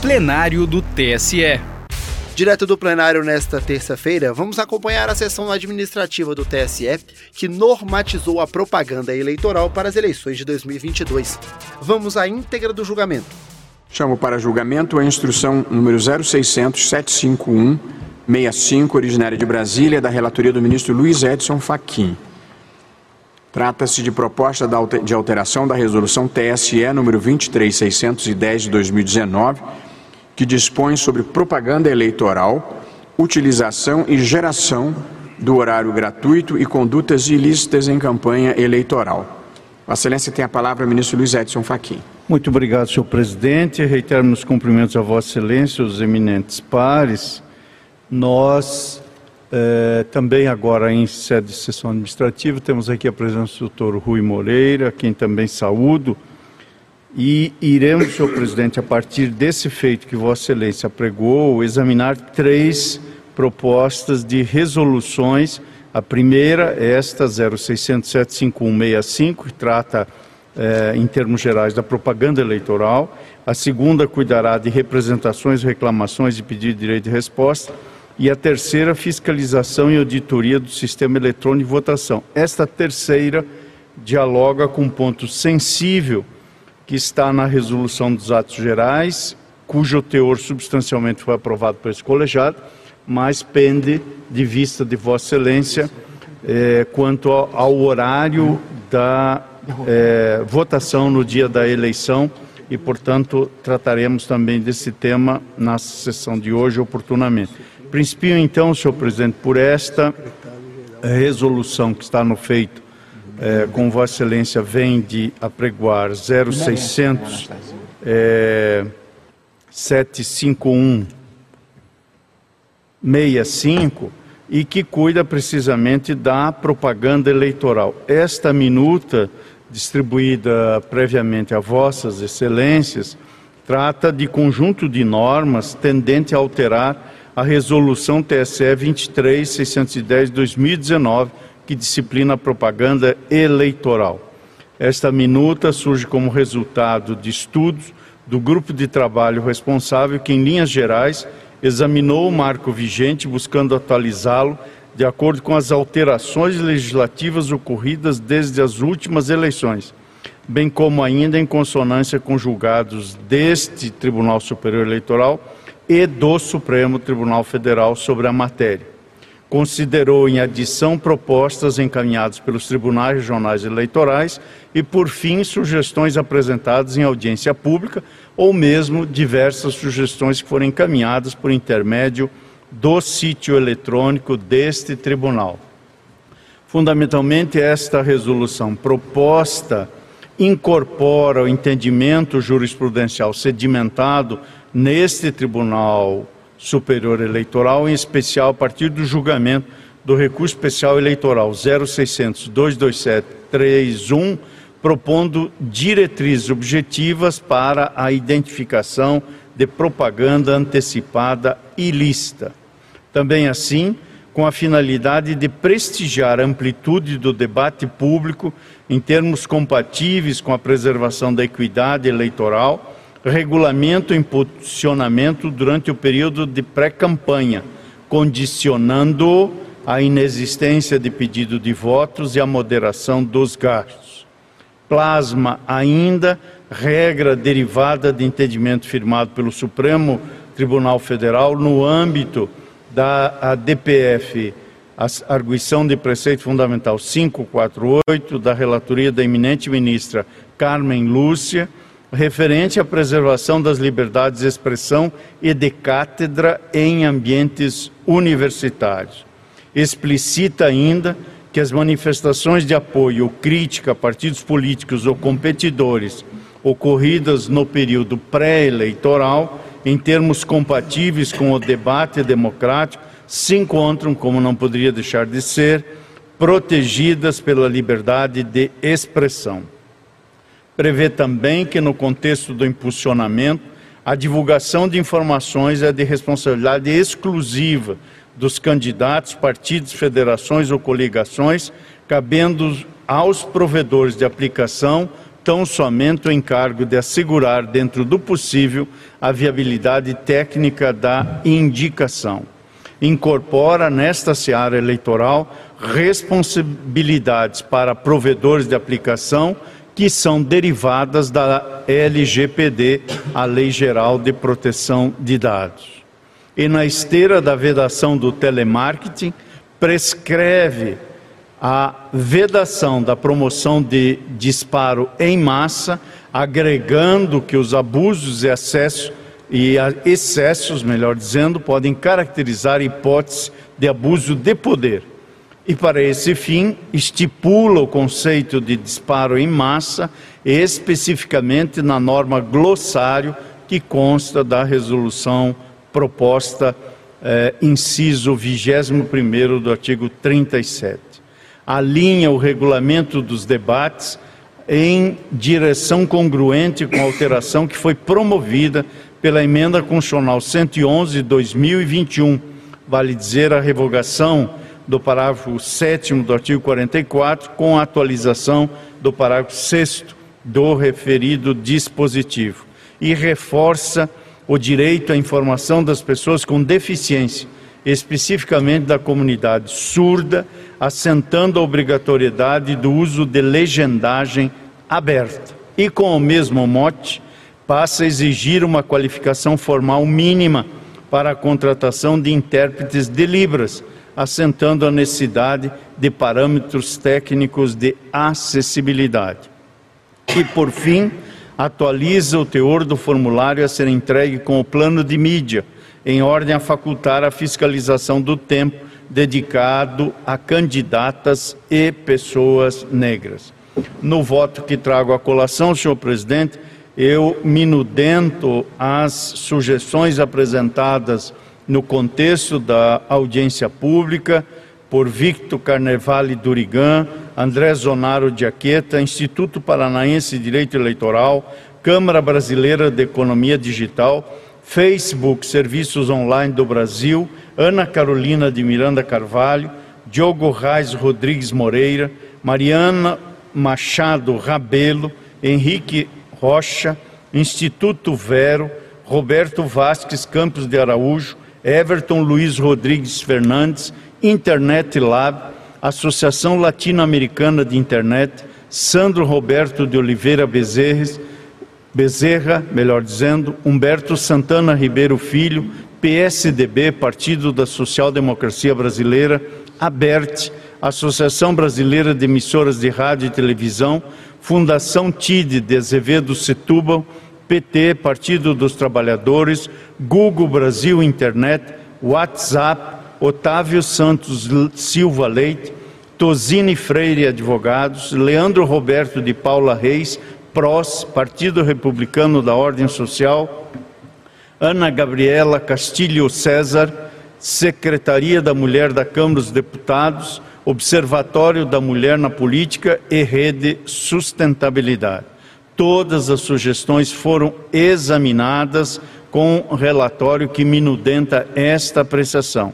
plenário do TSE. Direto do plenário nesta terça-feira, vamos acompanhar a sessão administrativa do TSE que normatizou a propaganda eleitoral para as eleições de 2022. Vamos à íntegra do julgamento. Chamo para julgamento a instrução número 0600 751 65, originária de Brasília, da relatoria do ministro Luiz Edson Fachin. Trata-se de proposta de alteração da resolução TSE número 23610 de 2019 que dispõe sobre propaganda eleitoral, utilização e geração do horário gratuito e condutas ilícitas em campanha eleitoral. Vossa Excelência tem a palavra, ministro Luiz Edson Fachin. Muito obrigado, senhor presidente. Reitero meus cumprimentos a Vossa Excelência, os eminentes pares. Nós, eh, também agora em sede de sessão administrativa, temos aqui a presença do doutor Rui Moreira, quem também saúdo e iremos, senhor presidente, a partir desse feito que Vossa Excelência pregou, examinar três propostas de resoluções. A primeira, esta 06075165, que trata, eh, em termos gerais, da propaganda eleitoral. A segunda cuidará de representações, reclamações e pedido de direito de resposta. E a terceira, fiscalização e auditoria do sistema eletrônico de votação. Esta terceira dialoga com um ponto sensível que está na resolução dos atos gerais, cujo teor substancialmente foi aprovado por esse colegiado, mas pende de vista de Vossa Excelência eh, quanto ao, horário da eh, votação no dia da eleição e, portanto, trataremos também desse tema na sessão de hoje oportunamente. Principio, então, senhor presidente, por esta resolução que está no feito é, com Vossa Excelência vem de apregoar 0600 é, 751 65 e que cuida precisamente da propaganda eleitoral. Esta minuta, distribuída previamente a Vossas Excelências, trata de conjunto de normas tendente a alterar a resolução TSE 23610 de 2019 que disciplina a propaganda eleitoral. Esta minuta surge como resultado de estudos do grupo de trabalho responsável que, em linhas gerais, examinou o marco vigente buscando atualizá-lo de acordo com as alterações legislativas ocorridas desde as últimas eleições, bem como ainda em consonância com julgados deste Tribunal Superior Eleitoral e do Supremo Tribunal Federal sobre a matéria considerou em adição propostas encaminhadas pelos tribunais regionais eleitorais e, por fim, sugestões apresentadas em audiência pública ou mesmo diversas sugestões que foram encaminhadas por intermédio do sítio eletrônico deste tribunal. Fundamentalmente, esta resolução proposta incorpora o entendimento jurisprudencial sedimentado neste tribunal Superior Eleitoral, em especial a partir do julgamento do recurso especial eleitoral 0600-22731, propondo diretrizes objetivas para a identificação de propaganda antecipada ilícita. Também assim, com a finalidade de prestigiar a amplitude do debate público em termos compatíveis com a preservação da equidade eleitoral regulamento em posicionamento durante o período de pré-campanha, condicionando a inexistência de pedido de votos e a moderação dos gastos. Plasma ainda regra derivada de entendimento firmado pelo Supremo Tribunal Federal no âmbito da DPF, a arguição de preceito fundamental 548 da relatoria da eminente ministra Carmen Lúcia, referente à preservação das liberdades de expressão e de cátedra em ambientes universitários. Explicita ainda que as manifestações de apoio ou crítica a partidos políticos ou competidores ocorridas no período pré-eleitoral, em termos compatíveis com o debate democrático, se encontram, como não poderia deixar de ser, protegidas pela liberdade de expressão prevê também que, no contexto do impulsionamento, a divulgação de informações é de responsabilidade exclusiva dos candidatos, partidos, federações ou coligações, cabendo aos provedores de aplicação tão somente o encargo de assegurar, dentro do possível, a viabilidade técnica da indicação. Incorpora nesta seara eleitoral responsabilidades para provedores de aplicação que são derivadas da LGPD, a Lei Geral de Proteção de Dados. E na esteira da vedação do telemarketing, prescreve a vedação da promoção de disparo em massa, agregando que os abusos e e excessos, melhor dizendo, podem caracterizar hipótese de abuso de poder. E para esse fim, estipula o conceito de disparo em massa, especificamente na norma glossário que consta da resolução proposta, eh, inciso 21 do artigo 37 alinha o regulamento dos debates em direção congruente com a alteração que foi promovida pela emenda constitucional 111 de 2021, vale dizer a revogação do parágrafo 7 do artigo 44 com a atualização do parágrafo 6 do referido dispositivo e reforça o direito à informação das pessoas com deficiência, especificamente da comunidade surda assentando a obrigatoriedade do uso de legendagem aberta. E com o mesmo mote, passa a exigir uma qualificação formal mínima para a contratação de intérpretes de Libras, assentando a necessidade de parâmetros técnicos de acessibilidade. E, por fim, atualiza o teor do formulário a ser entregue com o plano de mídia, em ordem a facultar a fiscalização do tempo dedicado a candidatas e pessoas negras. No voto que trago à colação, senhor presidente, eu minudento as sugestões apresentadas no contexto da audiência pública por Victor Carnevale Durigan, André Zonaro de Aqueta, Instituto Paranaense de Direito Eleitoral, Câmara Brasileira de Economia Digital, Facebook Serviços Online do Brasil, Ana Carolina de Miranda Carvalho, Diogo Reis Rodrigues Moreira, Mariana Machado Rabelo, Henrique Rocha, Instituto Vero, Roberto Vasques Campos de Araújo, Everton Luiz Rodrigues Fernandes, Internet Lab, Associação Latino-Americana de Internet, Sandro Roberto de Oliveira Bezerres, Bezerra, melhor dizendo, Humberto Santana Ribeiro Filho, PSDB, Partido da Social Democracia Brasileira, ABERT, Associação Brasileira de Emissoras de Rádio e Televisão, Fundação TIDE de Azevedo Setúbal, PT, Partido dos Trabalhadores, Google Brasil Internet, WhatsApp, Otávio Santos Silva Leite, Tosini Freire Advogados, Leandro Roberto de Paula Reis, PROS, Partido Republicano da Ordem Social, Ana Gabriela Castilho César, Secretaria da Mulher da Câmara dos Deputados, Observatório da Mulher na Política e Rede Sustentabilidade. Todas as sugestões foram examinadas com relatório que minudenta esta apreciação.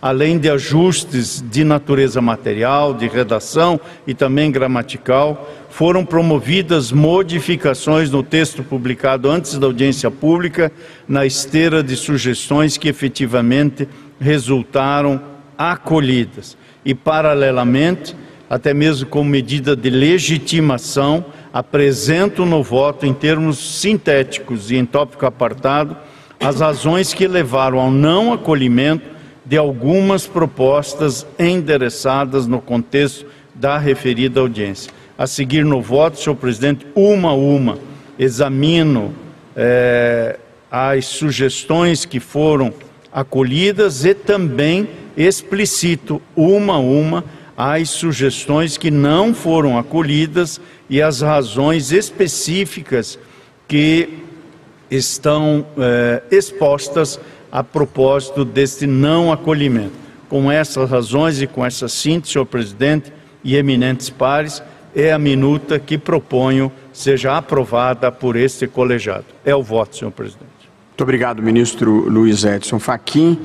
Além de ajustes de natureza material, de redação e também gramatical, foram promovidas modificações no texto publicado antes da audiência pública, na esteira de sugestões que efetivamente resultaram acolhidas. E, paralelamente, até mesmo como medida de legitimação, apresento no voto, em termos sintéticos e em tópico apartado, as razões que levaram ao não acolhimento de algumas propostas endereçadas no contexto da referida audiência. A seguir no voto, senhor presidente, uma a uma, examino é, as sugestões que foram acolhidas e também explicito uma a uma as sugestões que não foram acolhidas e as razões específicas que estão é, expostas a propósito deste não acolhimento. Com essas razões e com essa síntese, senhor presidente e eminentes pares, é a minuta que proponho seja aprovada por este colegiado. É o voto, senhor presidente. Muito obrigado, ministro Luiz Edson Fachin.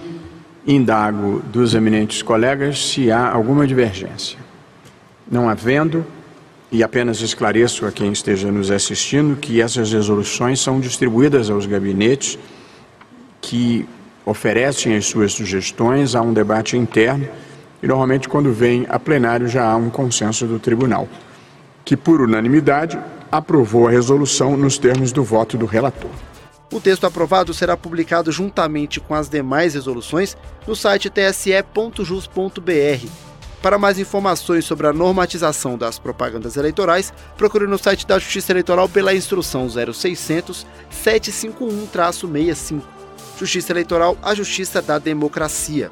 Indago dos eminentes colegas se há alguma divergência. Não havendo, E apenas esclareço a quem esteja nos assistindo que essas resoluções são distribuídas aos gabinetes que oferecem as suas sugestões a um debate interno e normalmente quando vem a plenário já há um consenso do tribunal, que por unanimidade aprovou a resolução nos termos do voto do relator. O texto aprovado será publicado juntamente com as demais resoluções no site tse.jus.br. Para mais informações sobre a normatização das propagandas eleitorais, procure no site da Justiça Eleitoral pela instrução 0600 751-65. Justiça Eleitoral, a justiça da democracia.